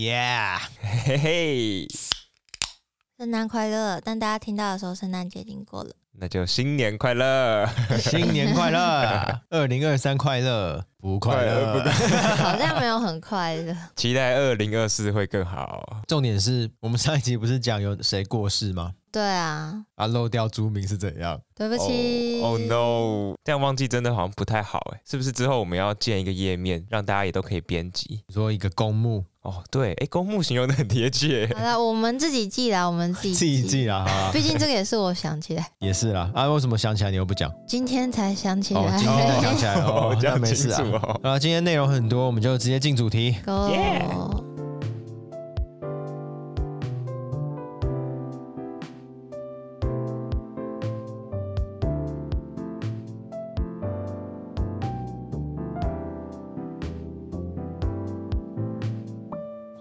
Yeah，嘿嘿，圣诞快乐！但大家听到的时候，圣诞节已经过了，那就新年快乐，新年快乐，二零二三快乐，不快乐，不快乐 好像没有很快乐。期待二零二四会更好。重点是我们上一集不是讲有谁过世吗？对啊，啊，漏掉朱名是怎样？对不起。Oh, oh no，这样忘记真的好像不太好哎，是不是？之后我们要建一个页面，让大家也都可以编辑，说一个公募。哦，对，哎，公募形容的很贴切。好了，我们自己记啦，我们自己自己记啦。毕竟这个也是我想起来。也是啦，啊，为什么想起来你又不讲？今天才想起来。哦，今天才想起来哦，这样没事啊。哦、啊，今天内容很多，我们就直接进主题。Go。Yeah!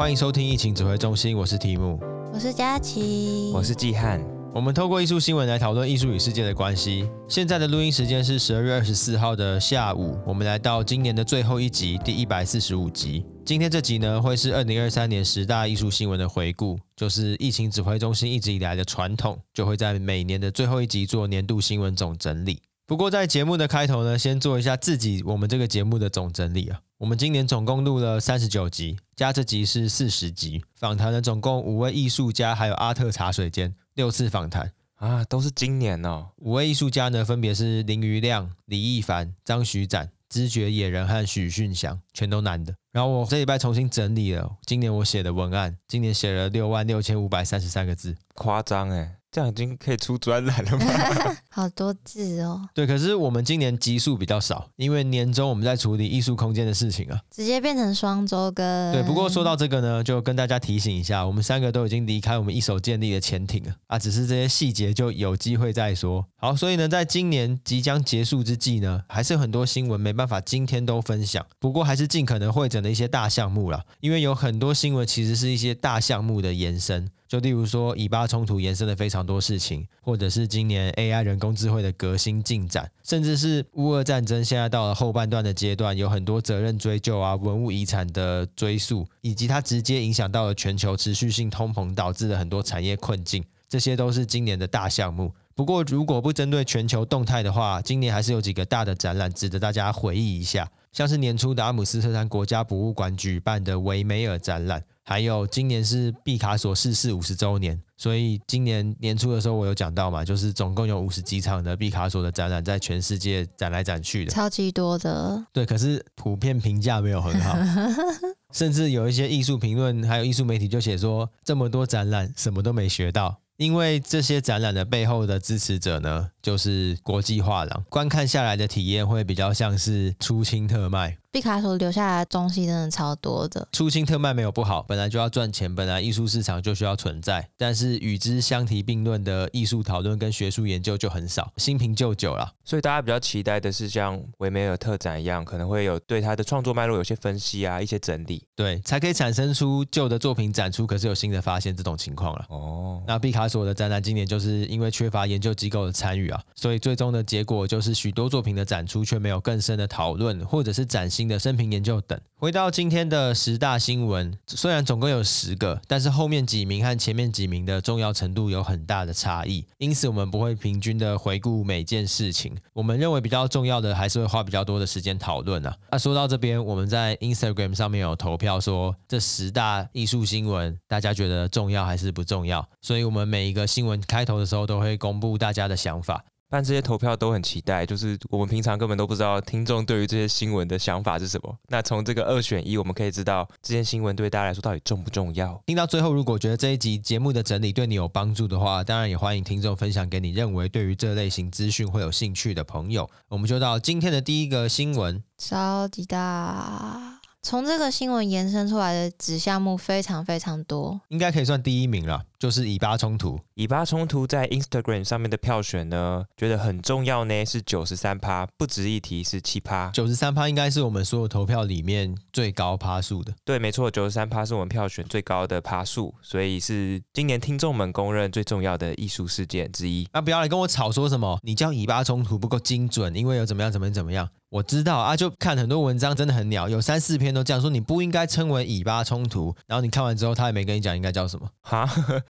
欢迎收听疫情指挥中心，我是提姆，我是佳琪，我是季汉。我们透过艺术新闻来讨论艺术与世界的关系。现在的录音时间是十二月二十四号的下午，我们来到今年的最后一集，第一百四十五集。今天这集呢，会是二零二三年十大艺术新闻的回顾，就是疫情指挥中心一直以来的传统，就会在每年的最后一集做年度新闻总整理。不过在节目的开头呢，先做一下自己我们这个节目的总整理啊。我们今年总共录了三十九集，加这集是四十集，访谈了总共五位艺术家，还有阿特茶水间六次访谈啊，都是今年哦。五位艺术家呢，分别是林于亮、李亦凡、张徐展、知觉野人和许训祥，全都男的。然后我这礼拜重新整理了今年我写的文案，今年写了六万六千五百三十三个字，夸张诶。这样已经可以出专栏了吗？好多字哦。对，可是我们今年集数比较少，因为年终我们在处理艺术空间的事情啊，直接变成双周更。对，不过说到这个呢，就跟大家提醒一下，我们三个都已经离开我们一手建立的潜艇了啊，只是这些细节就有机会再说。好，所以呢，在今年即将结束之际呢，还是有很多新闻没办法今天都分享，不过还是尽可能会整的一些大项目啦，因为有很多新闻其实是一些大项目的延伸。就例如说，以巴冲突延伸了非常多事情，或者是今年 AI 人工智慧的革新进展，甚至是乌俄战争现在到了后半段的阶段，有很多责任追究啊、文物遗产的追溯，以及它直接影响到了全球持续性通膨导致的很多产业困境，这些都是今年的大项目。不过，如果不针对全球动态的话，今年还是有几个大的展览值得大家回忆一下，像是年初的阿姆斯特丹国家博物馆举办的维梅尔展览。还有今年是毕卡索逝世五十周年，所以今年年初的时候我有讲到嘛，就是总共有五十几场的毕卡索的展览在全世界展来展去的，超级多的。对，可是普遍评价没有很好，甚至有一些艺术评论还有艺术媒体就写说，这么多展览什么都没学到。因为这些展览的背后的支持者呢，就是国际画廊，观看下来的体验会比较像是出清特卖。毕卡索留下来的东西真的超多的，初心特卖没有不好，本来就要赚钱，本来艺术市场就需要存在，但是与之相提并论的艺术讨论跟学术研究就很少，新瓶旧酒了。所以大家比较期待的是像维梅尔特展一样，可能会有对他的创作脉络有些分析啊，一些整理，对，才可以产生出旧的作品展出，可是有新的发现这种情况了。哦，那毕卡索的展览今年就是因为缺乏研究机构的参与啊，所以最终的结果就是许多作品的展出却没有更深的讨论，或者是崭新的生平研究等。回到今天的十大新闻，虽然总共有十个，但是后面几名和前面几名的重要程度有很大的差异，因此我们不会平均的回顾每件事情。我们认为比较重要的，还是会花比较多的时间讨论啊。那说到这边，我们在 Instagram 上面有投票说，这十大艺术新闻，大家觉得重要还是不重要？所以我们每一个新闻开头的时候都会公布大家的想法。办这些投票都很期待，就是我们平常根本都不知道听众对于这些新闻的想法是什么。那从这个二选一，我们可以知道这件新闻对大家来说到底重不重要。听到最后，如果觉得这一集节目的整理对你有帮助的话，当然也欢迎听众分享给你认为对于这类型资讯会有兴趣的朋友。我们就到今天的第一个新闻，超级大。从这个新闻延伸出来的子项目非常非常多，应该可以算第一名了。就是以巴冲突。以巴冲突在 Instagram 上面的票选呢，觉得很重要呢，是九十三趴，不值一提是七趴。九十三趴应该是我们所有投票里面最高趴数的。对，没错，九十三趴是我们票选最高的趴数，所以是今年听众们公认最重要的艺术事件之一。那、啊、不要来跟我吵说什么，你叫以巴冲突不够精准，因为有怎么样怎么样怎么样。我知道啊，就看很多文章真的很鸟，有三四篇都这样说，你不应该称为以巴冲突。然后你看完之后，他也没跟你讲应该叫什么，哈，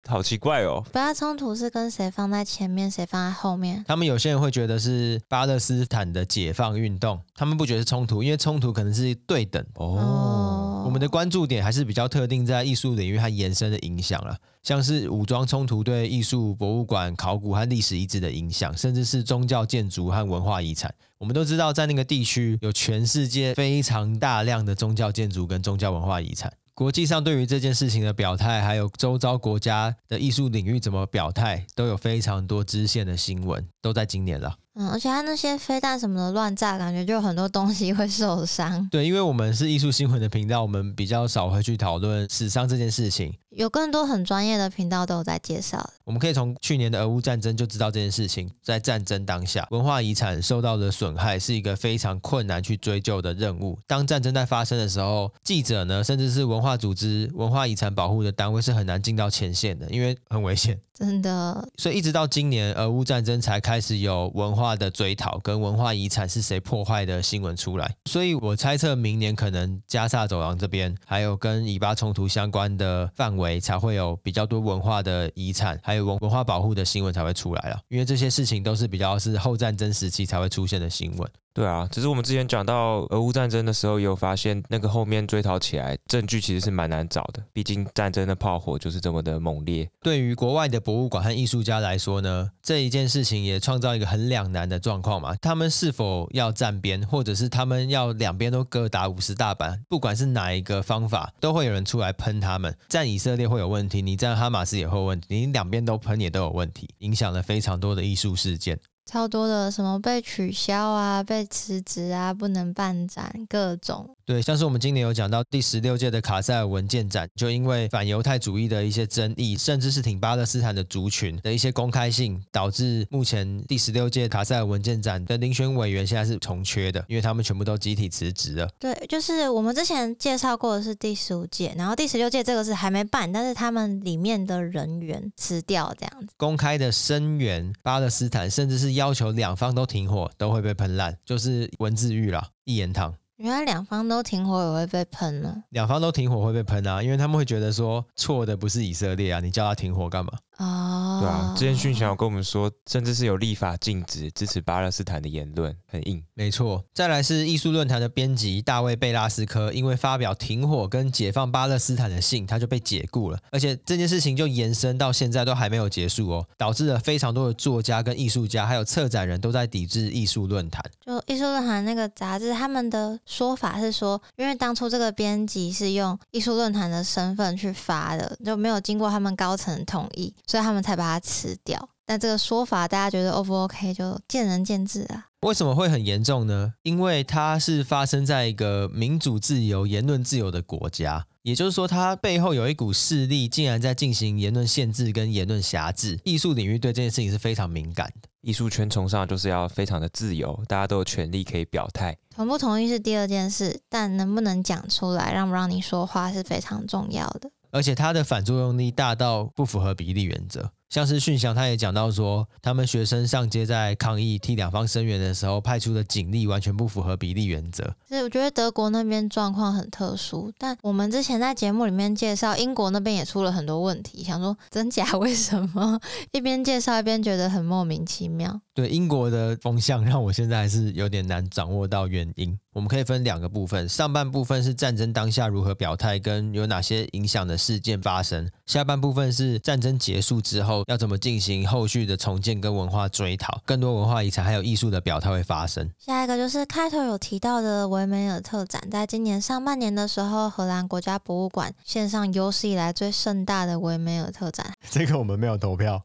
好奇怪哦。不要冲突是跟谁放在前面，谁放在后面？他们有些人会觉得是巴勒斯坦的解放运动，他们不觉得是冲突，因为冲突可能是对等哦。我们的关注点还是比较特定在艺术领域和延伸的影响了。像是武装冲突对艺术、博物馆、考古和历史遗址的影响，甚至是宗教建筑和文化遗产。我们都知道，在那个地区有全世界非常大量的宗教建筑跟宗教文化遗产。国际上对于这件事情的表态，还有周遭国家的艺术领域怎么表态，都有非常多支线的新闻，都在今年了。嗯，而且他那些飞弹什么的乱炸，感觉就有很多东西会受伤。对，因为我们是艺术新闻的频道，我们比较少会去讨论死伤这件事情。有更多很专业的频道都有在介绍。我们可以从去年的俄乌战争就知道这件事情，在战争当下，文化遗产受到的损害是一个非常困难去追究的任务。当战争在发生的时候，记者呢，甚至是文化组织、文化遗产保护的单位是很难进到前线的，因为很危险。真的，所以一直到今年俄乌战争才开始有文化的追讨跟文化遗产是谁破坏的新闻出来。所以我猜测明年可能加萨走廊这边还有跟以巴冲突相关的范为才会有比较多文化的遗产，还有文文化保护的新闻才会出来了。因为这些事情都是比较是后战争时期才会出现的新闻。对啊，只是我们之前讲到俄乌战争的时候，有发现那个后面追讨起来证据其实是蛮难找的，毕竟战争的炮火就是这么的猛烈。对于国外的博物馆和艺术家来说呢，这一件事情也创造一个很两难的状况嘛。他们是否要站边，或者是他们要两边都各打五十大板？不管是哪一个方法，都会有人出来喷他们。站以色列会有问题，你站哈马斯也会有问题，你两边都喷也都有问题，影响了非常多的艺术事件。超多的，什么被取消啊，被辞职啊，不能办展，各种。对，像是我们今年有讲到第十六届的卡塞尔文件展，就因为反犹太主义的一些争议，甚至是挺巴勒斯坦的族群的一些公开性，导致目前第十六届卡塞尔文件展的遴选委员现在是重缺的，因为他们全部都集体辞职了。对，就是我们之前介绍过的是第十五届，然后第十六届这个是还没办，但是他们里面的人员辞掉这样子，公开的声援巴勒斯坦，甚至是要求两方都停火，都会被喷烂，就是文字狱了，一言堂。原来两方都停火也会被喷呢？两方都停火会被喷啊，因为他们会觉得说错的不是以色列啊，你叫他停火干嘛？哦，对啊，之前讯翔有跟我们说，甚至是有立法禁止支持巴勒斯坦的言论，很硬。没错，再来是艺术论坛的编辑大卫贝拉斯科，因为发表停火跟解放巴勒斯坦的信，他就被解雇了，而且这件事情就延伸到现在都还没有结束哦，导致了非常多的作家跟艺术家还有策展人都在抵制艺术论坛。就艺术论坛那个杂志，他们的说法是说，因为当初这个编辑是用艺术论坛的身份去发的，就没有经过他们高层同意。所以他们才把它辞掉，但这个说法大家觉得 O 不 OK 就见仁见智啊。为什么会很严重呢？因为它是发生在一个民主自由、言论自由的国家，也就是说，它背后有一股势力，竟然在进行言论限制跟言论辖制。艺术领域对这件事情是非常敏感的，艺术圈崇尚就是要非常的自由，大家都有权利可以表态。同不同意是第二件事，但能不能讲出来，让不让你说话是非常重要的。而且它的反作用力大到不符合比例原则。像是讯翔，他也讲到说，他们学生上街在抗议替两方声援的时候，派出的警力完全不符合比例原则。所以我觉得德国那边状况很特殊，但我们之前在节目里面介绍英国那边也出了很多问题，想说真假为什么？一边介绍一边觉得很莫名其妙。对，英国的风向让我现在还是有点难掌握到原因。我们可以分两个部分，上半部分是战争当下如何表态跟有哪些影响的事件发生，下半部分是战争结束之后要怎么进行后续的重建跟文化追讨，更多文化遗产还有艺术的表态会发生。下一个就是开头有提到的维梅尔特展，在今年上半年的时候，荷兰国家博物馆线上有史以来最盛大的维梅尔特展。这个我们没有投票，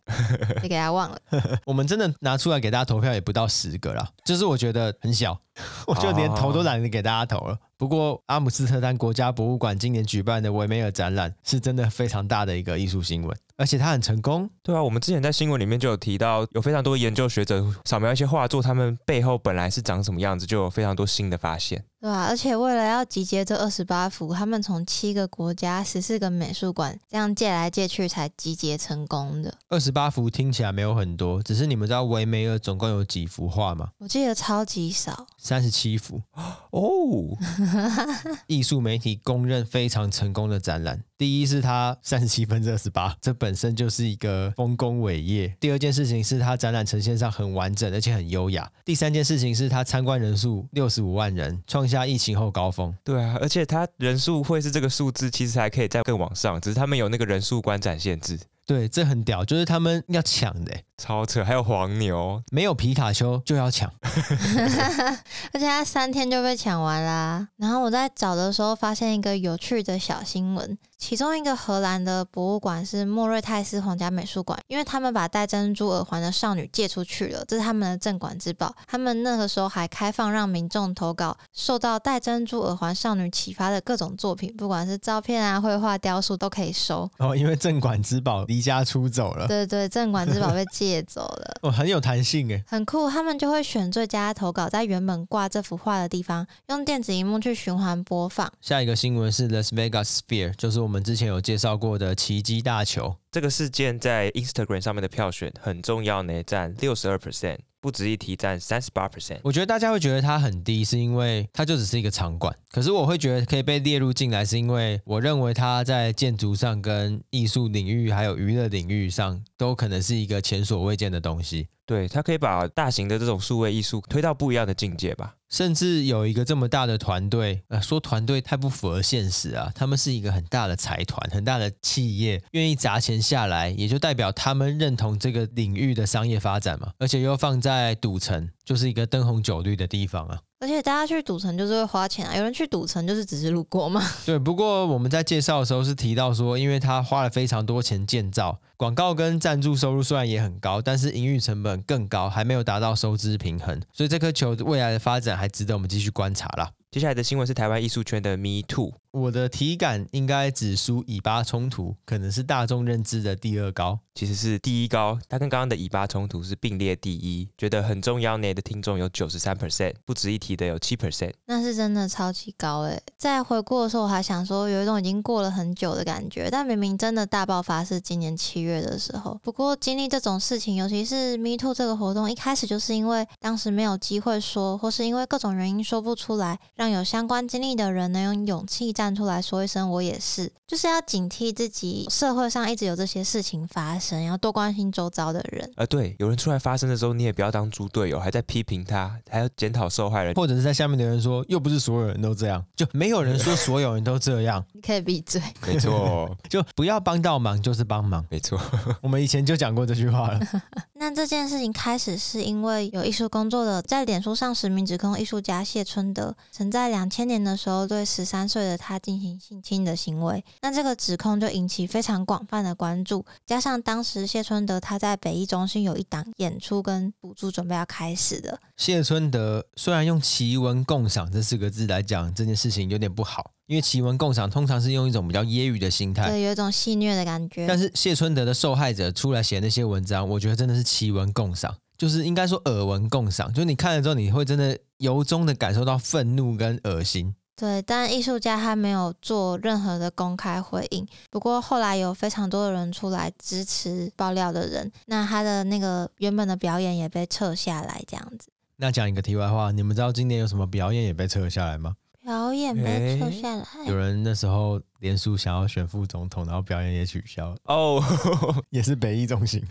你给他忘了。我们真的拿出来给大家投票也不到十个啦，就是我觉得很小。我就连投都懒得给大家投了，不过阿姆斯特丹国家博物馆今年举办的维梅尔展览是真的非常大的一个艺术新闻。而且它很成功，对啊，我们之前在新闻里面就有提到，有非常多研究学者扫描一些画作，他们背后本来是长什么样子，就有非常多新的发现。对啊，而且为了要集结这二十八幅，他们从七个国家、十四个美术馆这样借来借去才集结成功的。二十八幅听起来没有很多，只是你们知道维梅尔总共有几幅画吗？我记得超级少，三十七幅哦。艺术媒体公认非常成功的展览。第一是它三十七分之二十八，这本身就是一个丰功伟业。第二件事情是它展览呈现上很完整，而且很优雅。第三件事情是他参观人数六十五万人，创下疫情后高峰。对啊，而且他人数会是这个数字，其实还可以再更往上，只是他们有那个人数观展限制。对，这很屌，就是他们要抢的，超扯。还有黄牛，没有皮卡丘就要抢 而且他三天就被抢完啦。然后我在找的时候发现一个有趣的小新闻。其中一个荷兰的博物馆是莫瑞泰斯皇家美术馆，因为他们把戴珍珠耳环的少女借出去了，这是他们的镇馆之宝。他们那个时候还开放让民众投稿受到戴珍珠耳环少女启发的各种作品，不管是照片啊、绘画、雕塑都可以收。哦，因为镇馆之宝离家出走了。对对，镇馆之宝被借走了。哦，很有弹性诶，很酷。他们就会选最佳投稿，在原本挂这幅画的地方，用电子荧幕去循环播放。下一个新闻是 Las Vegas Sphere，就是我们之前有介绍过的奇迹大球。这个事件在 Instagram 上面的票选很重要呢，占六十二 percent，不值一提，占三十八 percent。我觉得大家会觉得它很低，是因为它就只是一个场馆。可是我会觉得可以被列入进来，是因为我认为它在建筑上、跟艺术领域还有娱乐领域上，都可能是一个前所未见的东西。对，他可以把大型的这种数位艺术推到不一样的境界吧。甚至有一个这么大的团队，呃，说团队太不符合现实啊。他们是一个很大的财团，很大的企业，愿意砸钱下来，也就代表他们认同这个领域的商业发展嘛。而且又放在赌城，就是一个灯红酒绿的地方啊。而且大家去赌城就是会花钱啊，有人去赌城就是只是路过嘛。对，不过我们在介绍的时候是提到说，因为他花了非常多钱建造，广告跟赞助收入虽然也很高，但是营运成本更高，还没有达到收支平衡，所以这颗球未来的发展还值得我们继续观察啦。接下来的新闻是台湾艺术圈的 Me Too。我的体感应该只输以巴冲突，可能是大众认知的第二高，其实是第一高。它跟刚刚的以巴冲突是并列第一。觉得很重要呢的听众有九十三 percent，不值一提的有七 percent。那是真的超级高诶。在回顾的时候，我还想说有一种已经过了很久的感觉，但明明真的大爆发是今年七月的时候。不过经历这种事情，尤其是 Me Too 这个活动，一开始就是因为当时没有机会说，或是因为各种原因说不出来，让有相关经历的人能用勇气站出来说一声“我也是”，就是要警惕自己。社会上一直有这些事情发生，要多关心周遭的人。呃，对，有人出来发生的时候，你也不要当猪队友，还在批评他，还要检讨受害人，或者是在下面的人说，又不是所有人都这样，就没有人说所有人都这样。你可以闭嘴。没错，就不要帮到忙就是帮忙。没错，我们以前就讲过这句话了。那这件事情开始是因为有艺术工作的在脸书上实名指控艺术家谢春德曾在两千年的时候对十三岁的他进行性侵的行为。那这个指控就引起非常广泛的关注，加上当时谢春德他在北艺中心有一档演出跟补助准备要开始的。谢春德虽然用奇闻共赏这四个字来讲这件事情有点不好，因为奇闻共赏通常是用一种比较揶揄的心态，对，有一种戏谑的感觉。但是谢春德的受害者出来写那些文章，我觉得真的是奇闻共赏，就是应该说耳闻共赏，就是你看了之后，你会真的由衷的感受到愤怒跟恶心。对，但艺术家他没有做任何的公开回应。不过后来有非常多的人出来支持爆料的人，那他的那个原本的表演也被撤下来，这样子。那讲一个题外话，你们知道今年有什么表演也被撤下来吗？表演被撤下来，有人那时候连署想要选副总统，然后表演也取消了哦，oh. 也是北艺中心，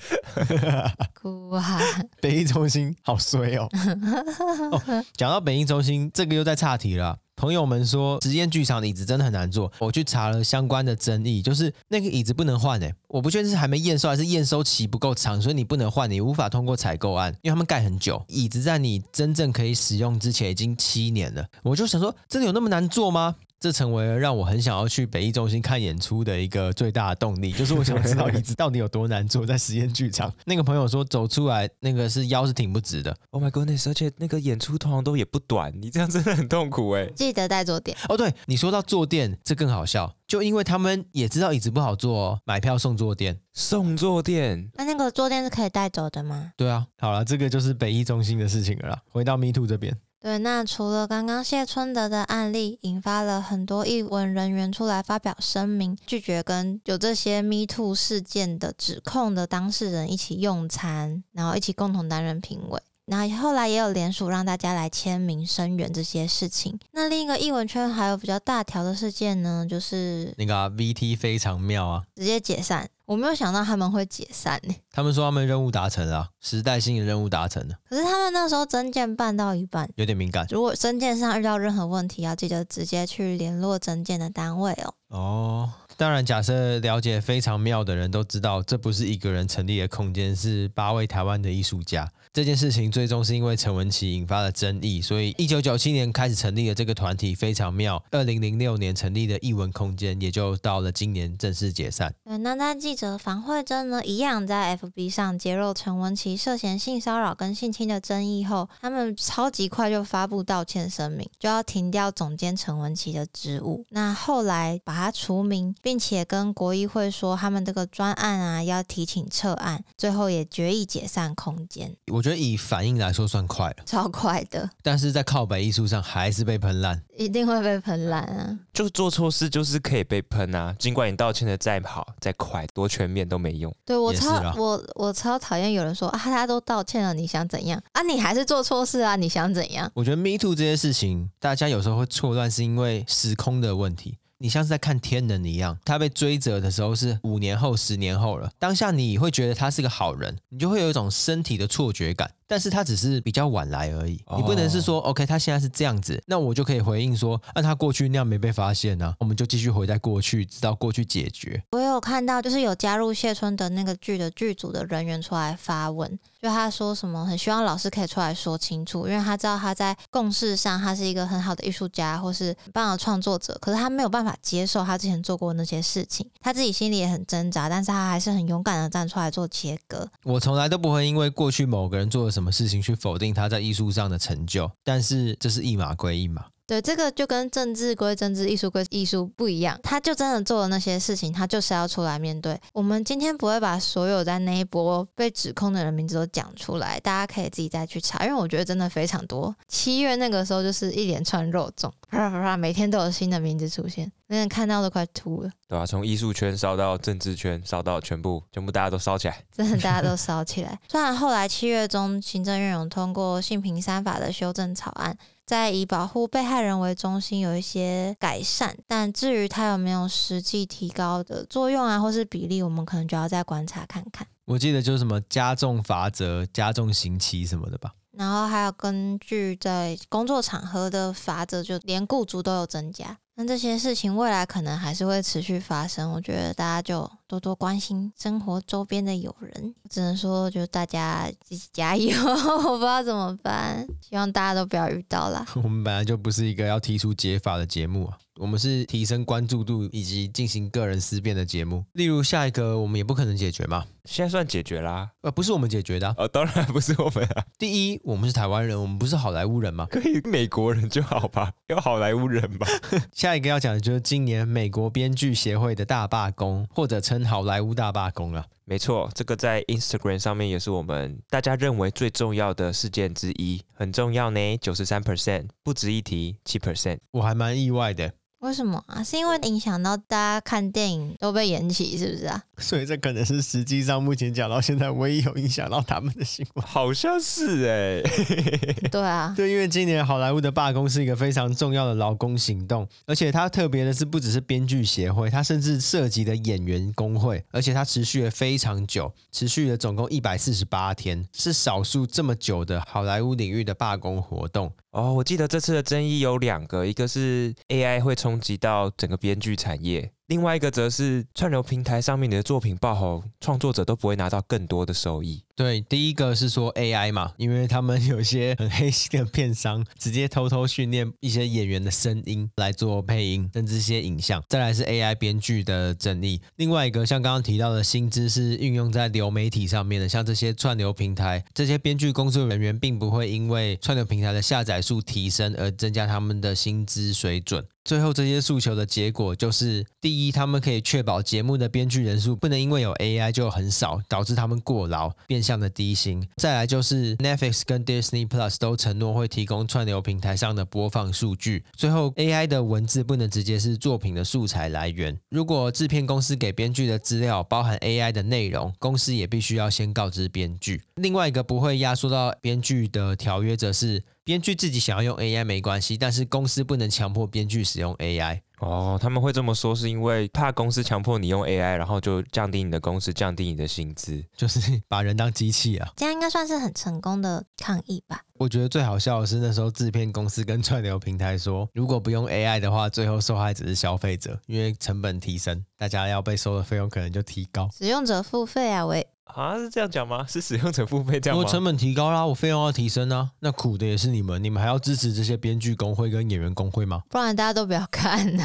哭啊！北艺中心好衰哦。哦，讲到北艺中心，这个又在岔题了。朋友们说，实验剧场的椅子真的很难坐。我去查了相关的争议，就是那个椅子不能换诶。我不确定是还没验收，还是验收期不够长，所以你不能换，你无法通过采购案，因为他们盖很久，椅子在你真正可以使用之前已经七年了。我就想说，真的有那么难做吗？这成为了让我很想要去北艺中心看演出的一个最大的动力，就是我想知道椅子到底有多难坐，在实验剧场。那个朋友说走出来那个是腰是挺不直的。Oh my goodness！而且那个演出通常都也不短，你这样真的很痛苦哎。记得带坐垫哦。对，你说到坐垫，这更好笑，就因为他们也知道椅子不好坐哦，买票送坐垫，送坐垫。那那个坐垫是可以带走的吗？对啊，好了，这个就是北艺中心的事情了啦。回到 Me Too 这边。对，那除了刚刚谢春德的案例，引发了很多译文人员出来发表声明，拒绝跟有这些 Me Too 事件的指控的当事人一起用餐，然后一起共同担任评委。那后来也有联署让大家来签名声援这些事情。那另一个译文圈还有比较大条的事件呢，就是那个、啊、VT 非常妙啊，直接解散。我没有想到他们会解散呢。他们说他们任务达成了，时代性的任务达成了。可是他们那时候增建办到一半，有点敏感。如果增建上遇到任何问题，要记得直接去联络增建的单位哦。哦。当然，假设了解非常妙的人都知道，这不是一个人成立的空间，是八位台湾的艺术家。这件事情最终是因为陈文琪引发了争议，所以一九九七年开始成立的这个团体非常妙。二零零六年成立的艺文空间，也就到了今年正式解散。对，那在记者房慧珍呢，一样在 FB 上揭露陈文琪涉嫌性骚扰跟性侵的争议后，他们超级快就发布道歉声明，就要停掉总监陈文琪的职务。那后来把他除名。并且跟国议会说，他们这个专案啊要提请撤案，最后也决议解散空间。我觉得以反应来说算快了，超快的。但是在靠北艺术上还是被喷烂，一定会被喷烂啊！就做错事就是可以被喷啊，尽管你道歉的再好再快，多全面都没用。对，我超我我超讨厌有人说啊，他都道歉了，你想怎样啊？你还是做错事啊？你想怎样？我觉得 Me Too 这些事情，大家有时候会错乱，是因为时空的问题。你像是在看天人一样，他被追责的时候是五年后、十年后了。当下你会觉得他是个好人，你就会有一种身体的错觉感。但是他只是比较晚来而已，你不能是说、oh.，OK，他现在是这样子，那我就可以回应说，那、啊、他过去那样没被发现呢、啊，我们就继续回在过去，直到过去解决。我有看到，就是有加入谢春的那个剧的剧组的人员出来发文，就他说什么很希望老师可以出来说清楚，因为他知道他在共事上他是一个很好的艺术家或是很棒的创作者，可是他没有办法接受他之前做过那些事情，他自己心里也很挣扎，但是他还是很勇敢的站出来做切割。我从来都不会因为过去某个人做了什么。什么事情去否定他在艺术上的成就？但是这是一码归一码。对，这个就跟政治归政治、艺术归艺术不一样。他就真的做了那些事情，他就是要出来面对。我们今天不会把所有在那一波被指控的人名字都讲出来，大家可以自己再去查，因为我觉得真的非常多。七月那个时候就是一连串肉粽，啪啪啪，每天都有新的名字出现，那人看到都快吐了。对啊，从艺术圈烧到政治圈，烧到全部，全部大家都烧起来，真的大家都烧起来。虽然后来七月中，行政院有通过性平三法的修正草案。在以保护被害人为中心有一些改善，但至于它有没有实际提高的作用啊，或是比例，我们可能就要再观察看看。我记得就是什么加重罚则、加重刑期什么的吧。然后还有根据在工作场合的法则，就连雇主都有增加。那这些事情未来可能还是会持续发生，我觉得大家就多多关心生活周边的友人。只能说，就大家一起加油，我不知道怎么办，希望大家都不要遇到啦。我们本来就不是一个要提出解法的节目啊。我们是提升关注度以及进行个人思辨的节目。例如下一个，我们也不可能解决嘛。现在算解决啦，呃，不是我们解决的啊。呃，当然不是我们啊。第一，我们是台湾人，我们不是好莱坞人嘛。可以美国人就好吧，要好莱坞人吧。下一个要讲的就是今年美国编剧协会的大罢工，或者称好莱坞大罢工了。没错，这个在 Instagram 上面也是我们大家认为最重要的事件之一，很重要呢，九十三 percent，不值一提，七 percent。我还蛮意外的。为什么啊？是因为影响到大家看电影都被延期，是不是啊？所以这可能是实际上目前讲到现在唯一有影响到他们的新闻。好像是哎、欸，对啊，对，因为今年好莱坞的罢工是一个非常重要的劳工行动，而且它特别的是不只是编剧协会，它甚至涉及的演员工会，而且它持续了非常久，持续了总共一百四十八天，是少数这么久的好莱坞领域的罢工活动。哦，我记得这次的争议有两个，一个是 AI 会冲击到整个编剧产业，另外一个则是串流平台上面你的作品爆红，创作者都不会拿到更多的收益。对，第一个是说 AI 嘛，因为他们有些很黑心的片商，直接偷偷训练一些演员的声音来做配音，甚至一些影像。再来是 AI 编剧的整理。另外一个像刚刚提到的薪资是运用在流媒体上面的，像这些串流平台，这些编剧工作人员并不会因为串流平台的下载数提升而增加他们的薪资水准。最后这些诉求的结果就是：第一，他们可以确保节目的编剧人数不能因为有 AI 就很少，导致他们过劳，变向的低薪；再来就是 Netflix 跟 Disney Plus 都承诺会提供串流平台上的播放数据。最后，AI 的文字不能直接是作品的素材来源。如果制片公司给编剧的资料包含 AI 的内容，公司也必须要先告知编剧。另外一个不会压缩到编剧的条约，则是。编剧自己想要用 AI 没关系，但是公司不能强迫编剧使用 AI。哦，他们会这么说是因为怕公司强迫你用 AI，然后就降低你的工时，降低你的薪资，就是把人当机器啊。这样应该算是很成功的抗议吧？我觉得最好笑的是那时候制片公司跟串流平台说，如果不用 AI 的话，最后受害者是消费者，因为成本提升，大家要被收的费用可能就提高。使用者付费啊，喂。啊，是这样讲吗？是使用者付费这样吗？我成本提高啦，我费用要提升啊，那苦的也是你们，你们还要支持这些编剧工会跟演员工会吗？不然大家都不要看呢。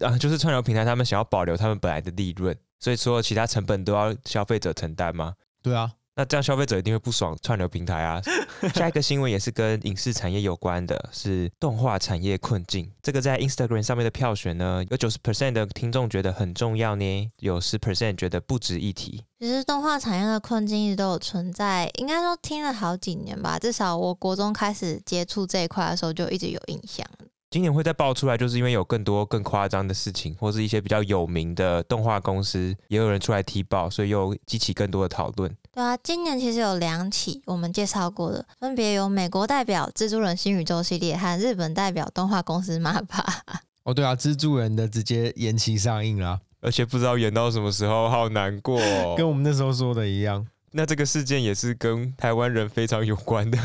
啊，就是串流平台他们想要保留他们本来的利润，所以所有其他成本都要消费者承担吗？对啊。那这样消费者一定会不爽串流平台啊！下一个新闻也是跟影视产业有关的，是动画产业困境。这个在 Instagram 上面的票选呢，有九十 percent 的听众觉得很重要呢，有十 percent 觉得不值一提。其实动画产业的困境一直都有存在，应该说听了好几年吧，至少我国中开始接触这一块的时候就一直有印象。今年会再爆出来，就是因为有更多更夸张的事情，或是一些比较有名的动画公司也有人出来踢爆，所以又激起更多的讨论。对啊，今年其实有两起我们介绍过的，分别有美国代表《蜘蛛人新宇宙》系列和日本代表动画公司 MAPPA。哦，对啊，蜘蛛人的直接延期上映啦，而且不知道演到什么时候，好难过哦。跟我们那时候说的一样。那这个事件也是跟台湾人非常有关的。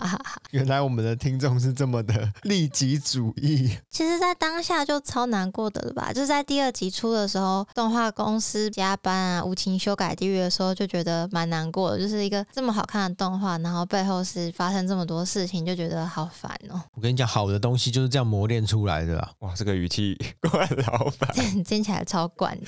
原来我们的听众是这么的利己主义。其实，在当下就超难过的了吧？就是在第二集出的时候，动画公司加班啊，无情修改地狱的时候，就觉得蛮难过的。就是一个这么好看的动画，然后背后是发生这么多事情，就觉得好烦哦。我跟你讲，好的东西就是这样磨练出来的啊。哇，这个语气怪老板，听起来超怪。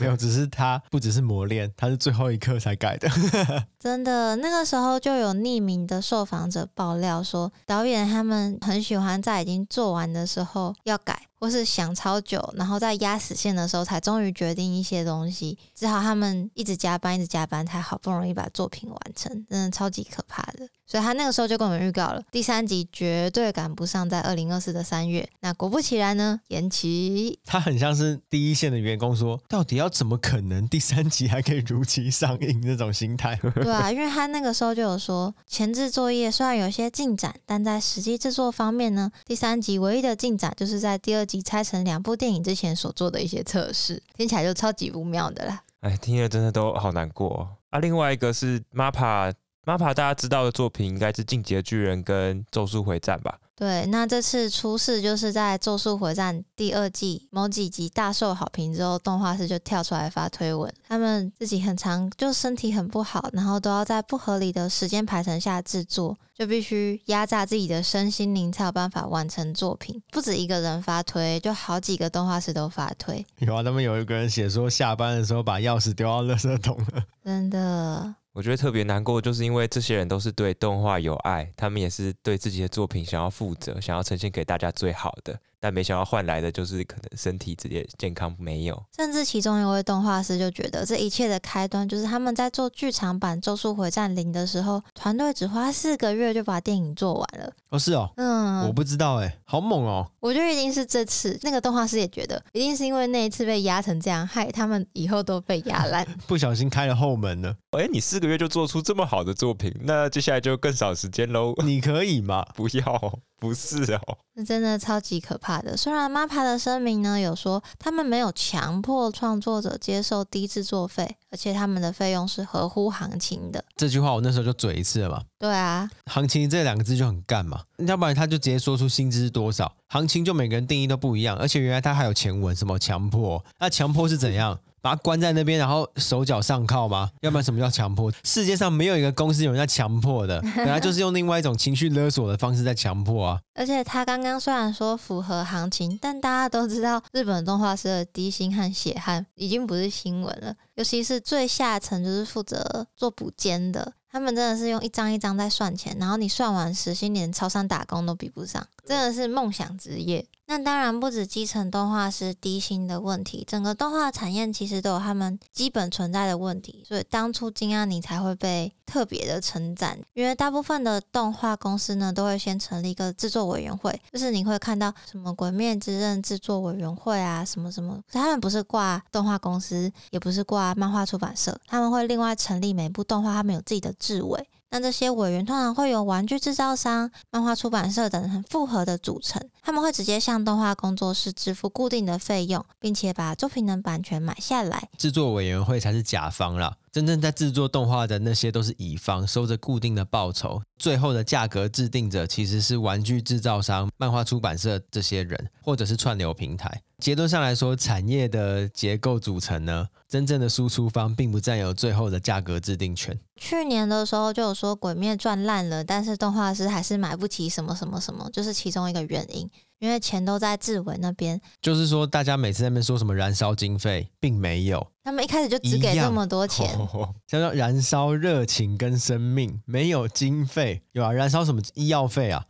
没有，只是他不只是磨练，他是最后一刻才改的。真的，那个时候就有匿名的受访者爆料说，导演他们很喜欢在已经做完的时候要改。或是想超久，然后在压死线的时候才终于决定一些东西，只好他们一直加班，一直加班，才好不容易把作品完成，真的超级可怕的。所以他那个时候就跟我们预告了，第三集绝对赶不上在二零二四的三月。那果不其然呢，延期。他很像是第一线的员工说，到底要怎么可能第三集还可以如期上映那种心态？对啊，因为他那个时候就有说，前置作业虽然有些进展，但在实际制作方面呢，第三集唯一的进展就是在第二集拆成两部电影之前所做的一些测试，听起来就超级不妙的啦。哎，听了真的都好难过。啊，另外一个是 MAPPA，MAPPA 大家知道的作品应该是《进击的巨人》跟《咒术回战》吧？对，那这次出事就是在《咒术回战》第二季某几集大受好评之后，动画师就跳出来发推文，他们自己很长就身体很不好，然后都要在不合理的时间排程下制作，就必须压榨自己的身心灵才有办法完成作品。不止一个人发推，就好几个动画师都发推。有啊，他们有一个人写说下班的时候把钥匙丢到垃圾桶了，真的。我觉得特别难过，就是因为这些人都是对动画有爱，他们也是对自己的作品想要负责，想要呈现给大家最好的。但没想到换来的就是可能身体直接健康没有，甚至其中一位动画师就觉得这一切的开端就是他们在做剧场版《咒术回战零》的时候，团队只花四个月就把电影做完了。哦，是哦，嗯，我不知道哎，好猛哦！我觉得一定是这次那个动画师也觉得，一定是因为那一次被压成这样，害他们以后都被压烂，不小心开了后门了。哎，你四个月就做出这么好的作品，那接下来就更少时间喽。你可以吗？不要。不是哦，那真的超级可怕的。虽然 MAPPA 的声明呢有说，他们没有强迫创作者接受低制作费，而且他们的费用是合乎行情的。这句话我那时候就嘴一次了嘛。对啊，行情这两个字就很干嘛，要不然他就直接说出薪资是多少。行情就每个人定义都不一样，而且原来他还有前文什么强迫，那强迫是怎样？把他关在那边，然后手脚上铐吗？要不然什么叫强迫？世界上没有一个公司有人在强迫的，本来就是用另外一种情绪勒索的方式在强迫啊。而且他刚刚虽然说符合行情，但大家都知道日本动画师的低薪和血汗已经不是新闻了，尤其是最下层就是负责做补间的。他们真的是用一张一张在算钱，然后你算完时薪，连超商打工都比不上，真的是梦想职业。那当然不止基层动画师低薪的问题，整个动画产业其实都有他们基本存在的问题。所以当初金阿尼才会被特别的称赞，因为大部分的动画公司呢都会先成立一个制作委员会，就是你会看到什么《鬼灭之刃》制作委员会啊，什么什么，他们不是挂动画公司，也不是挂漫画出版社，他们会另外成立每部动画，他们有自己的制委。那这些委员通常会由玩具制造商、漫画出版社等很复合的组成，他们会直接向动画工作室支付固定的费用，并且把作品的版权买下来。制作委员会才是甲方啦。真正在制作动画的那些都是乙方，收着固定的报酬，最后的价格制定者其实是玩具制造商、漫画出版社这些人，或者是串流平台。结论上来说，产业的结构组成呢，真正的输出方并不占有最后的价格制定权。去年的时候就有说《鬼灭》赚烂了，但是动画师还是买不起什么什么什么，就是其中一个原因。因为钱都在志伟那边，就是说，大家每次在那边说什么燃烧经费，并没有，他们一开始就只给这么多钱，叫做燃烧热情跟生命，没有经费，有啊，燃烧什么医药费啊？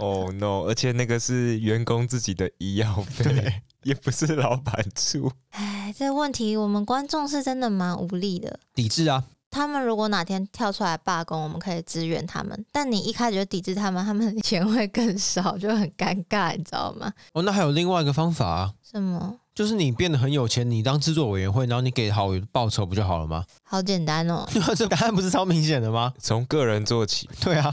哦、oh, no！而且那个是员工自己的医药 费，也不是老板出。哎，这个问题我们观众是真的蛮无力的，抵制啊！他们如果哪天跳出来罢工，我们可以支援他们。但你一开始就抵制他们，他们的钱会更少，就很尴尬，你知道吗？哦，那还有另外一个方法啊？什么？就是你变得很有钱，你当制作委员会，然后你给好报酬不就好了吗？好简单哦，这答案不是超明显的吗？从个人做起。对啊，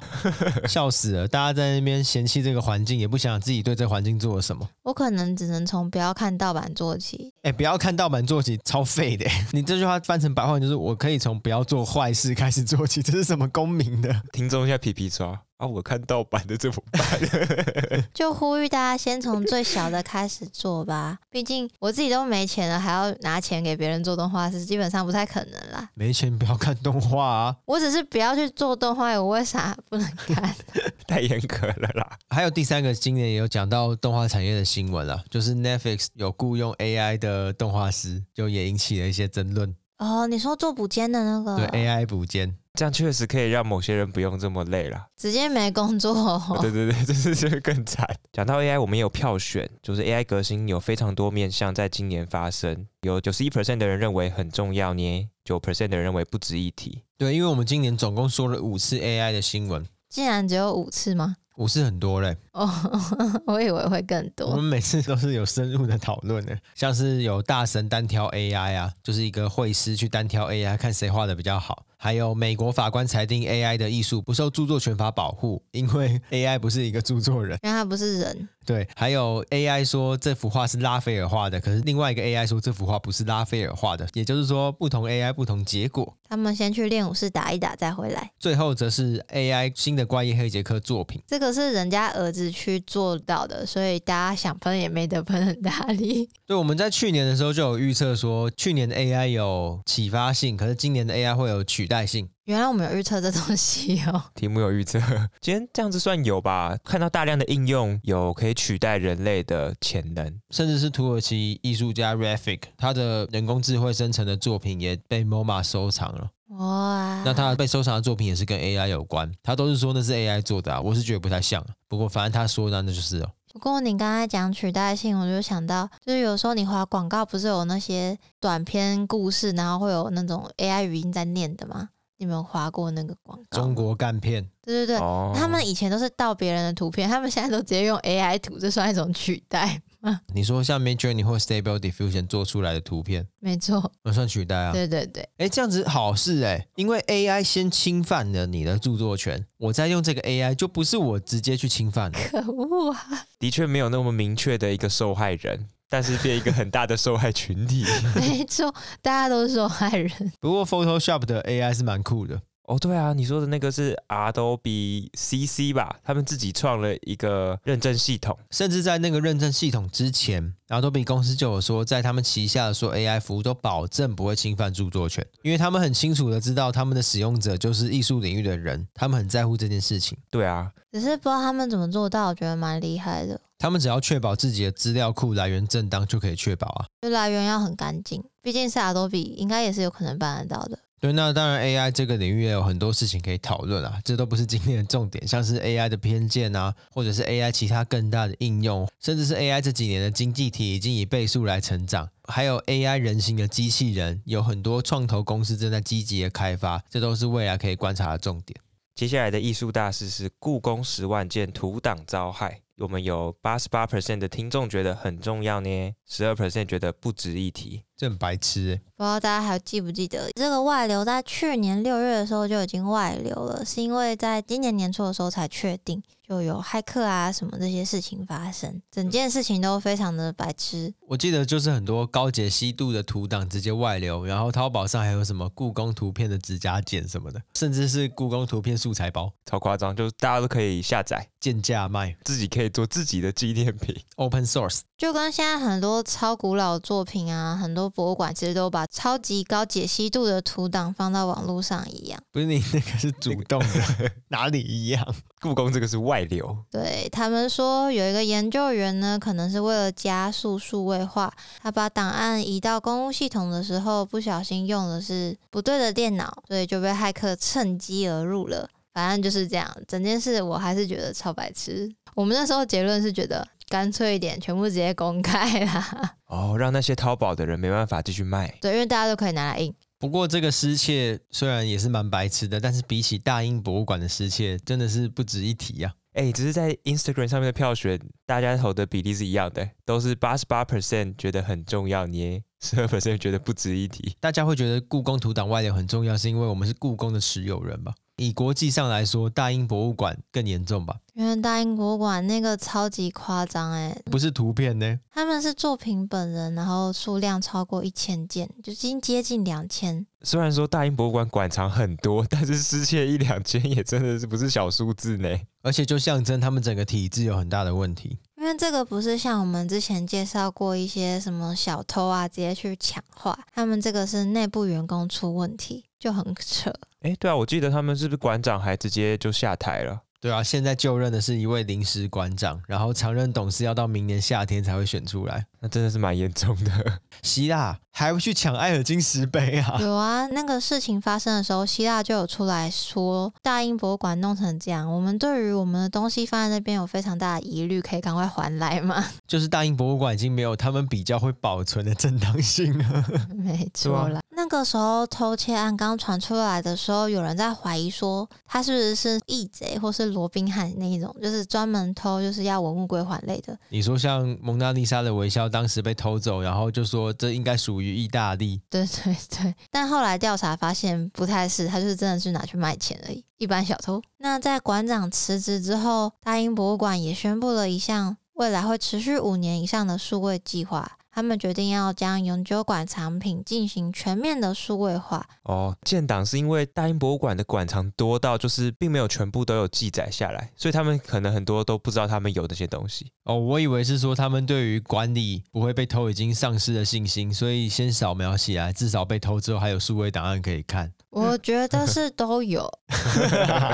笑死了！大家在那边嫌弃这个环境，也不想想自己对这环境做了什么。我可能只能从不要看盗版做起。哎，不要看盗版做起，超废的。你这句话翻成白话就是：我可以从不要做坏事开始做起。这是什么公民的？听众一下皮皮抓。啊！我看盗版的怎么办？就呼吁大家先从最小的开始做吧。毕竟我自己都没钱了，还要拿钱给别人做动画，是基本上不太可能啦。没钱不要看动画啊！我只是不要去做动画，我为啥不能看？太严格了啦！还有第三个，今年也有讲到动画产业的新闻了，就是 Netflix 有雇佣 AI 的动画师，就也引起了一些争论。哦，你说做补间的那个？对，AI 补间。这样确实可以让某些人不用这么累了，直接没工作。哦。对对对，这是就更惨。讲到 AI，我们也有票选，就是 AI 革新有非常多面向，在今年发生，有九十一 percent 的人认为很重要捏，九 percent 的人认为不值一提。对，因为我们今年总共说了五次 AI 的新闻，竟然只有五次吗？五次很多嘞。哦，我以为会更多。我们每次都是有深入的讨论的，像是有大神单挑 AI 啊，就是一个绘师去单挑 AI，看谁画的比较好。还有美国法官裁定 AI 的艺术不受著作权法保护，因为 AI 不是一个著作人，因为它不是人。对，还有 AI 说这幅画是拉斐尔画的，可是另外一个 AI 说这幅画不是拉斐尔画的，也就是说不同 AI 不同结果。他们先去练武室打一打再回来。最后则是 AI 新的怪异黑杰克作品，这个是人家儿子去做到的，所以大家想喷也没得喷很大力。对，我们在去年的时候就有预测说，去年的 AI 有启发性，可是今年的 AI 会有取代性。原来我们有预测这东西哦，题目有预测，今天这样子算有吧？看到大量的应用，有可以取代人类的潜能，甚至是土耳其艺术家 Rafik，他的人工智慧生成的作品也被 MoMA 收藏了。哇，那他被收藏的作品也是跟 AI 有关，他都是说那是 AI 做的啊，我是觉得不太像，不过反正他说的那就是哦。不过你刚才讲取代性，我就想到，就是有时候你划广告不是有那些短篇故事，然后会有那种 AI 语音在念的吗？你有没有滑过那个广告？中国干片。对对对，oh. 他们以前都是盗别人的图片，他们现在都直接用 AI 图，这算一种取代吗？你说像 Midjourney 或 Stable Diffusion 做出来的图片，没错，那算取代啊？对对对，哎，这样子好事哎，因为 AI 先侵犯了你的著作权，我再用这个 AI 就不是我直接去侵犯的。可恶啊！的确没有那么明确的一个受害人。但是变一个很大的受害群体，没错，大家都是受害人。不过 Photoshop 的 AI 是蛮酷的哦，对啊，你说的那个是 Adobe CC 吧？他们自己创了一个认证系统，甚至在那个认证系统之前，Adobe 公司就有说，在他们旗下的所有 AI 服务都保证不会侵犯著作权，因为他们很清楚的知道他们的使用者就是艺术领域的人，他们很在乎这件事情。对啊，只是不知道他们怎么做到，我觉得蛮厉害的。他们只要确保自己的资料库来源正当，就可以确保啊，就来源要很干净，毕竟是 Adobe，应该也是有可能办得到的。对，那当然，AI 这个领域也有很多事情可以讨论啊，这都不是今天的重点。像是 AI 的偏见啊，或者是 AI 其他更大的应用，甚至是 AI 这几年的经济体已经以倍数来成长，还有 AI 人形的机器人，有很多创投公司正在积极的开发，这都是未来可以观察的重点。接下来的艺术大事是故宫十万件图档遭害。我们有八十八 percent 的听众觉得很重要呢，十二 percent 觉得不值一提，这很白痴。不知道大家还记不记得，这个外流在去年六月的时候就已经外流了，是因为在今年年初的时候才确定。就有骇客啊什么这些事情发生，整件事情都非常的白痴。我记得就是很多高解析度的图档直接外流，然后淘宝上还有什么故宫图片的指甲剪什么的，甚至是故宫图片素材包，超夸张，就是大家都可以下载，贱价卖，自己可以做自己的纪念品，open source。就跟现在很多超古老的作品啊，很多博物馆其实都把超级高解析度的图档放到网络上一样。不是你那个是主动的，哪里一样？故宫这个是外流。对，他们说有一个研究员呢，可能是为了加速数位化，他把档案移到公务系统的时候，不小心用的是不对的电脑，所以就被骇客趁机而入了。反正就是这样，整件事我还是觉得超白痴。我们那时候结论是觉得。干脆一点，全部直接公开啦！哦，让那些淘宝的人没办法继续卖。对，因为大家都可以拿来印。不过这个失窃虽然也是蛮白痴的，但是比起大英博物馆的失窃，真的是不值一提呀、啊。哎，只是在 Instagram 上面的票选，大家投的比例是一样的，都是八十八 percent 觉得很重要，你十二 percent 觉得不值一提。大家会觉得故宫图档外流很重要，是因为我们是故宫的持有人吧？以国际上来说，大英博物馆更严重吧？因为大英博物馆那个超级夸张哎，不是图片呢？他们是作品本人，然后数量超过一千件，就已经接近两千。虽然说大英博物馆馆藏很多，但是失窃一两千也真的是不是小数字呢？而且就象征他们整个体制有很大的问题。因为这个不是像我们之前介绍过一些什么小偷啊，直接去抢画，他们这个是内部员工出问题。就很扯，哎，对啊，我记得他们是不是馆长还直接就下台了？对啊，现在就任的是一位临时馆长，然后常任董事要到明年夏天才会选出来，那真的是蛮严重的。希腊还不去抢艾尔金石碑啊？有啊，那个事情发生的时候，希腊就有出来说，大英博物馆弄成这样，我们对于我们的东西放在那边有非常大的疑虑，可以赶快还来吗？就是大英博物馆已经没有他们比较会保存的正当性了。没 错啦。那个时候偷窃案刚传出来的时候，有人在怀疑说他是不是是义贼，或是罗宾汉那一种，就是专门偷，就是要文物归还类的。你说像蒙娜丽莎的微笑当时被偷走，然后就说这应该属于意大利。对 对对，但后来调查发现不太是，他就是真的是拿去卖钱而已，一般小偷。那在馆长辞职之后，大英博物馆也宣布了一项未来会持续五年以上的数位计划。他们决定要将永久馆藏品进行全面的数位化。哦，建档是因为大英博物馆的馆藏多到就是并没有全部都有记载下来，所以他们可能很多都不知道他们有这些东西。哦，我以为是说他们对于管理不会被偷已经丧失了信心，所以先扫描起来，至少被偷之后还有数位档案可以看。我觉得是 都有，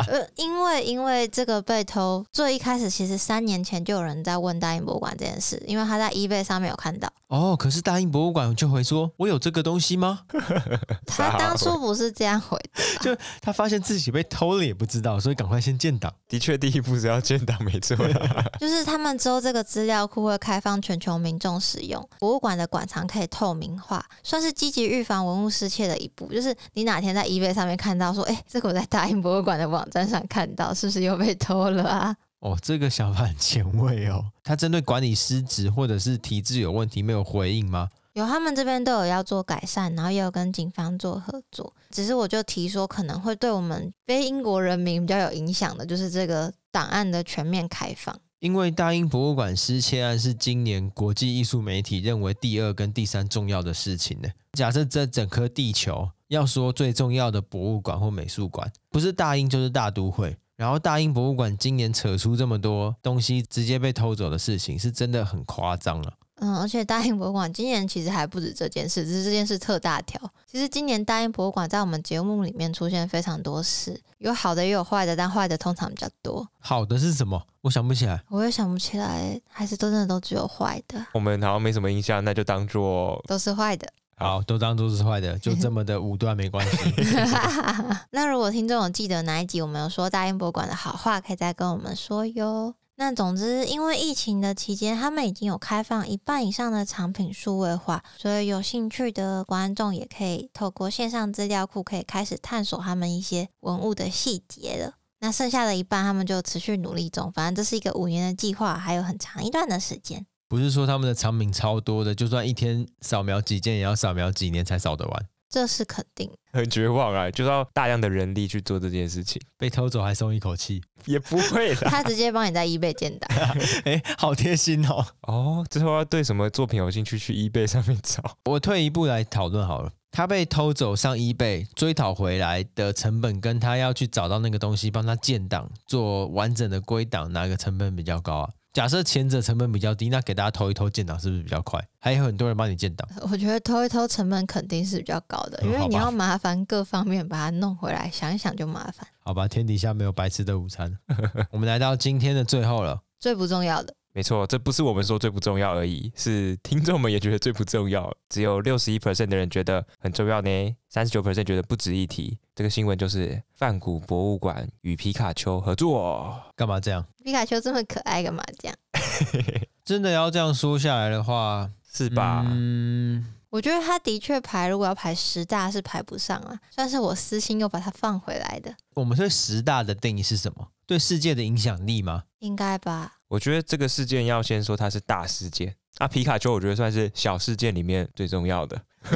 呃，因为因为这个被偷，最一开始其实三年前就有人在问大英博物馆这件事，因为他在 eBay 上面有看到。哦，可是大英博物馆就会说：“我有这个东西吗？” 他当初不是这样回的，就他发现自己被偷了也不知道，所以赶快先建档。的确，第一步是要建档，没错。就是他们之后这个资料库会开放全球民众使用，博物馆的馆藏可以透明化，算是积极预防文物失窃的一步。就是你哪天在 eBay 上面看到说：“哎，这个我在大英博物馆的网站上看到，是不是又被偷了啊？”哦，这个想法很前卫哦。他针对管理失职或者是体制有问题没有回应吗？有，他们这边都有要做改善，然后也有跟警方做合作。只是我就提说，可能会对我们非英国人民比较有影响的，就是这个档案的全面开放。因为大英博物馆失窃案是今年国际艺术媒体认为第二跟第三重要的事情呢。假设这整颗地球。要说最重要的博物馆或美术馆，不是大英就是大都会。然后大英博物馆今年扯出这么多东西直接被偷走的事情，是真的很夸张了。嗯，而且大英博物馆今年其实还不止这件事，只是这件事特大条。其实今年大英博物馆在我们节目里面出现非常多事，有好的也有坏的，但坏的通常比较多。好的是什么？我想不起来，我也想不起来，还是都真的都只有坏的。我们好像没什么印象，那就当做都是坏的。好，都当做是坏的，就这么的武断没关系。那如果听众有记得哪一集我们有说大英博物馆的好话，可以再跟我们说哟。那总之，因为疫情的期间，他们已经有开放一半以上的藏品数位化，所以有兴趣的观众也可以透过线上资料库，可以开始探索他们一些文物的细节了。那剩下的一半，他们就持续努力中。反正这是一个五年的计划，还有很长一段的时间。不是说他们的藏品超多的，就算一天扫描几件，也要扫描几年才扫得完。这是肯定，很绝望啊！就是要大量的人力去做这件事情，被偷走还松一口气，也不会的。他直接帮你在 eBay 建档，哎，好贴心哦！哦，之后要对什么作品有兴趣，去 eBay 上面找。我退一步来讨论好了，他被偷走上 eBay 追讨回来的成本，跟他要去找到那个东西帮他建档做完整的归档，哪个成本比较高啊？假设前者成本比较低，那给大家偷一偷建档是不是比较快？还有很多人帮你建档。我觉得偷一偷成本肯定是比较高的，因为你要麻烦各方面把它弄回来，想一想就麻烦。好吧，天底下没有白吃的午餐。我们来到今天的最后了，最不重要的。没错，这不是我们说最不重要而已，是听众们也觉得最不重要。只有六十一 percent 的人觉得很重要呢，三十九 percent 觉得不值一提。这个新闻就是梵谷博物馆与皮卡丘合作，干嘛这样？皮卡丘这么可爱，干嘛这样？真的要这样说下来的话，是吧？嗯，我觉得他的确排，如果要排十大是排不上啊，算是我私心又把它放回来的。我们对十大的定义是什么？对世界的影响力吗？应该吧。我觉得这个事件要先说它是大事件，啊，皮卡丘我觉得算是小事件里面最重要的。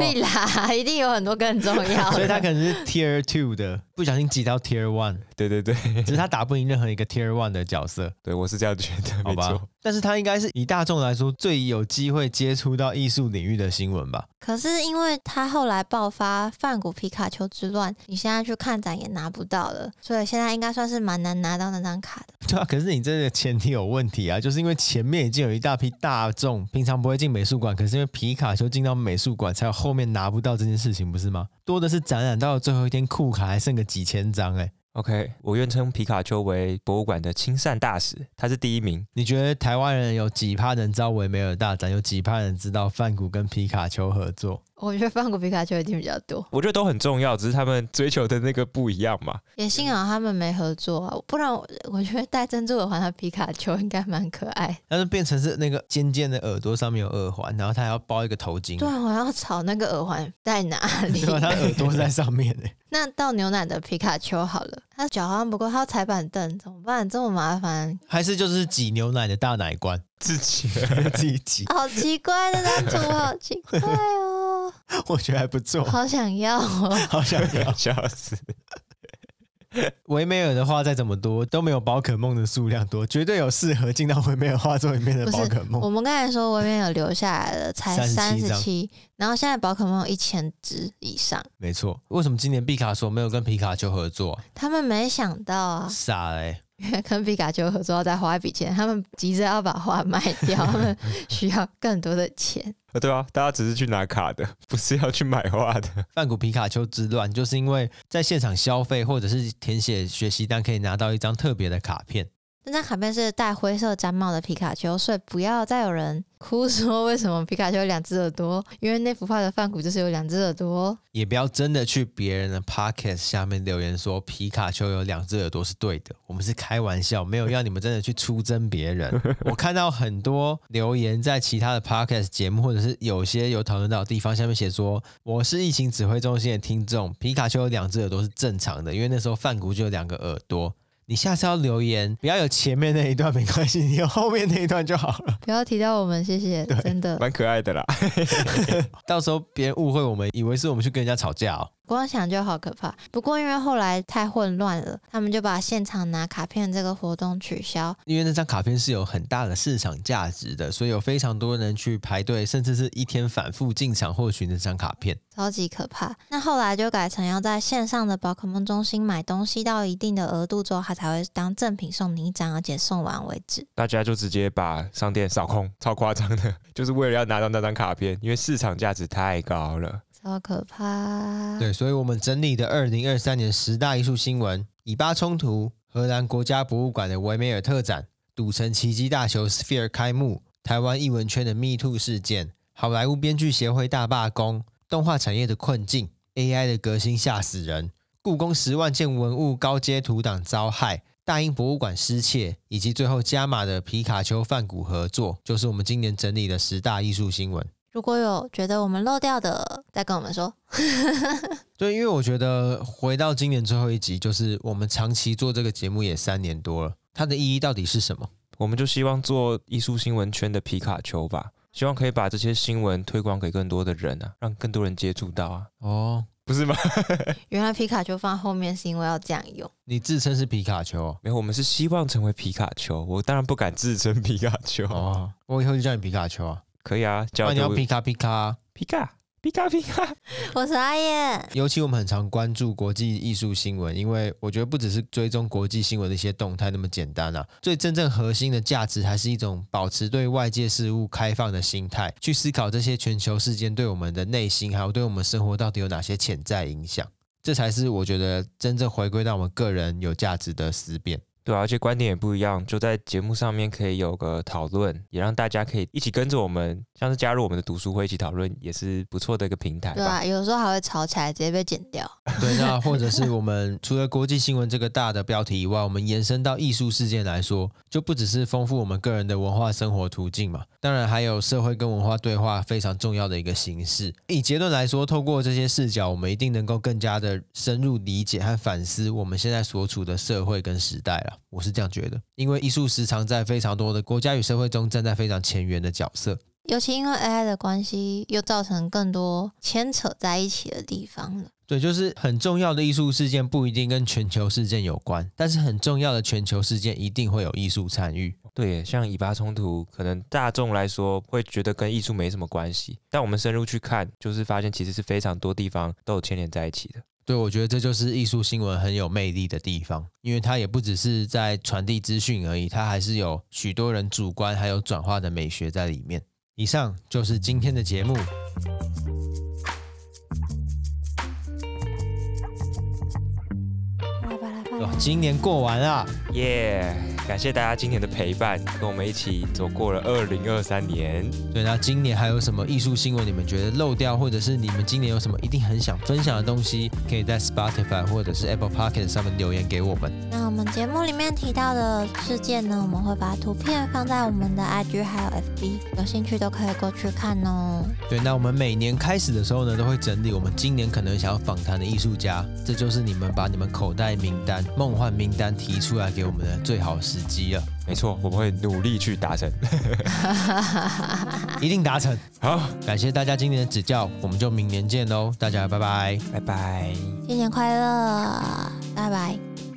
必啦，一定有很多更重要的。所以它可能是 Tier Two 的，不小心挤到 Tier One。对对对，只是他打不赢任何一个 Tier One 的角色。对，我是这样觉得，好吧。没错。但是他应该是以大众来说最有机会接触到艺术领域的新闻吧？可是因为他后来爆发泛古皮卡丘之乱，你现在去看展也拿不到了，所以现在应该算是蛮难拿到那张卡的。对啊，可是你这个前提有问题啊，就是因为前面已经有一大批大众平常不会进美术馆，可是因为皮卡丘进到美术馆，才有后面拿不到这件事情，不是吗？多的是展览到了最后一天，库卡还剩个几千张，哎。OK，我愿称皮卡丘为博物馆的亲善大使，他是第一名。你觉得台湾人有几趴人知道维梅尔大展？有几趴人知道梵谷跟皮卡丘合作？我觉得放过皮卡丘一定比较多。我觉得都很重要，只是他们追求的那个不一样嘛。也幸好他们没合作啊，不然我，我觉得戴珍珠耳环的皮卡丘应该蛮可爱。但是变成是那个尖尖的耳朵上面有耳环，然后他还要包一个头巾。对啊，我要找那个耳环在哪里？对啊，他耳朵在上面呢。那倒牛奶的皮卡丘好了，他脚好像不够，他要踩板凳怎么办？这么麻烦？还是就是挤牛奶的大奶罐自己 自己挤？好奇怪的那种，好奇怪哦。我觉得还不错，好想要哦，好想要，笑死。维梅尔的画再怎么多都没有宝可梦的数量多，绝对有适合进到维梅尔画作里面的宝可梦。我们刚才说维梅尔留下来了才三十七，然后现在宝可梦有一千只以上。没错，为什么今年毕卡索没有跟皮卡丘合作？他们没想到啊，傻嘞。跟皮卡丘合作要再花一笔钱，他们急着要把画卖掉，他们需要更多的钱。啊，对啊，大家只是去拿卡的，不是要去买画的。梵谷皮卡丘之乱，就是因为在现场消费或者是填写学习单，可以拿到一张特别的卡片。那张卡片是戴灰色毡帽的皮卡丘，所以不要再有人 哭说为什么皮卡丘有两只耳朵，因为那幅画的梵谷就是有两只耳朵。也不要真的去别人的 podcast 下面留言说皮卡丘有两只耳朵是对的，我们是开玩笑，没有要你们真的去出征别人。我看到很多留言在其他的 podcast 节目，或者是有些有讨论到的地方下面写说，我是疫情指挥中心的听众，皮卡丘有两只耳朵是正常的，因为那时候梵谷就有两个耳朵。你下次要留言，不要有前面那一段没关系，你有后面那一段就好了。不要提到我们，谢谢，真的蛮可爱的啦。到时候别人误会我们，以为是我们去跟人家吵架哦。光想就好可怕。不过因为后来太混乱了，他们就把现场拿卡片这个活动取消。因为那张卡片是有很大的市场价值的，所以有非常多人去排队，甚至是一天反复进场获取那张卡片，超级可怕。那后来就改成要在线上的宝可梦中心买东西到一定的额度之后，他才会当赠品送你一张，而且送完为止。大家就直接把商店扫空，超夸张的，就是为了要拿到那张卡片，因为市场价值太高了。超可怕！对，所以我们整理的二零二三年十大艺术新闻：以巴冲突、荷兰国家博物馆的维梅尔特展、赌城奇迹大球 Sphere 开幕、台湾艺文圈的 Me Too 事件、好莱坞编剧协会大罢工、动画产业的困境、AI 的革新吓死人、故宫十万件文物高阶图档遭害、大英博物馆失窃，以及最后加码的皮卡丘梵谷合作，就是我们今年整理的十大艺术新闻。如果有觉得我们漏掉的，再跟我们说。对，因为我觉得回到今年最后一集，就是我们长期做这个节目也三年多了，它的意义到底是什么？我们就希望做艺术新闻圈的皮卡丘吧，希望可以把这些新闻推广给更多的人啊，让更多人接触到啊。哦，不是吗？原来皮卡丘放后面是因为要这样用。你自称是皮卡丘？没有，我们是希望成为皮卡丘。我当然不敢自称皮卡丘。哦，我以后就叫你皮卡丘啊。可以啊，叫你要皮卡皮卡皮卡皮卡皮卡。我是阿燕。尤其我们很常关注国际艺术新闻，因为我觉得不只是追踪国际新闻的一些动态那么简单啊。最真正核心的价值，还是一种保持对外界事物开放的心态，去思考这些全球事件对我们的内心，还有对我们生活到底有哪些潜在影响。这才是我觉得真正回归到我们个人有价值的思辨。对啊，而且观点也不一样，就在节目上面可以有个讨论，也让大家可以一起跟着我们，像是加入我们的读书会一起讨论，也是不错的一个平台。对啊，有时候还会吵起来，直接被剪掉。对，那或者是我们除了国际新闻这个大的标题以外，我们延伸到艺术事件来说，就不只是丰富我们个人的文化生活途径嘛，当然还有社会跟文化对话非常重要的一个形式。以结论来说，透过这些视角，我们一定能够更加的深入理解和反思我们现在所处的社会跟时代了。我是这样觉得，因为艺术时常在非常多的国家与社会中站在非常前沿的角色，尤其因为 AI 的关系，又造成更多牵扯在一起的地方了。对，就是很重要的艺术事件不一定跟全球事件有关，但是很重要的全球事件一定会有艺术参与。对，像以巴冲突，可能大众来说会觉得跟艺术没什么关系，但我们深入去看，就是发现其实是非常多地方都有牵连在一起的。对，我觉得这就是艺术新闻很有魅力的地方，因为它也不只是在传递资讯而已，它还是有许多人主观还有转化的美学在里面。以上就是今天的节目。哦，今年过完了，耶、yeah！感谢大家今年的陪伴，跟我们一起走过了二零二三年。对，那今年还有什么艺术新闻？你们觉得漏掉，或者是你们今年有什么一定很想分享的东西，可以在 Spotify 或者是 Apple p o c k e t 上面留言给我们。那我们节目里面提到的事件呢，我们会把图片放在我们的 IG 还有 FB，有兴趣都可以过去看哦。对，那我们每年开始的时候呢，都会整理我们今年可能想要访谈的艺术家，这就是你们把你们口袋名单、梦幻名单提出来给我们的最好时机了。没错，我们会努力去达成，一定达成。好，感谢大家今年的指教，我们就明年见喽，大家拜拜，拜拜，新年快乐，拜拜。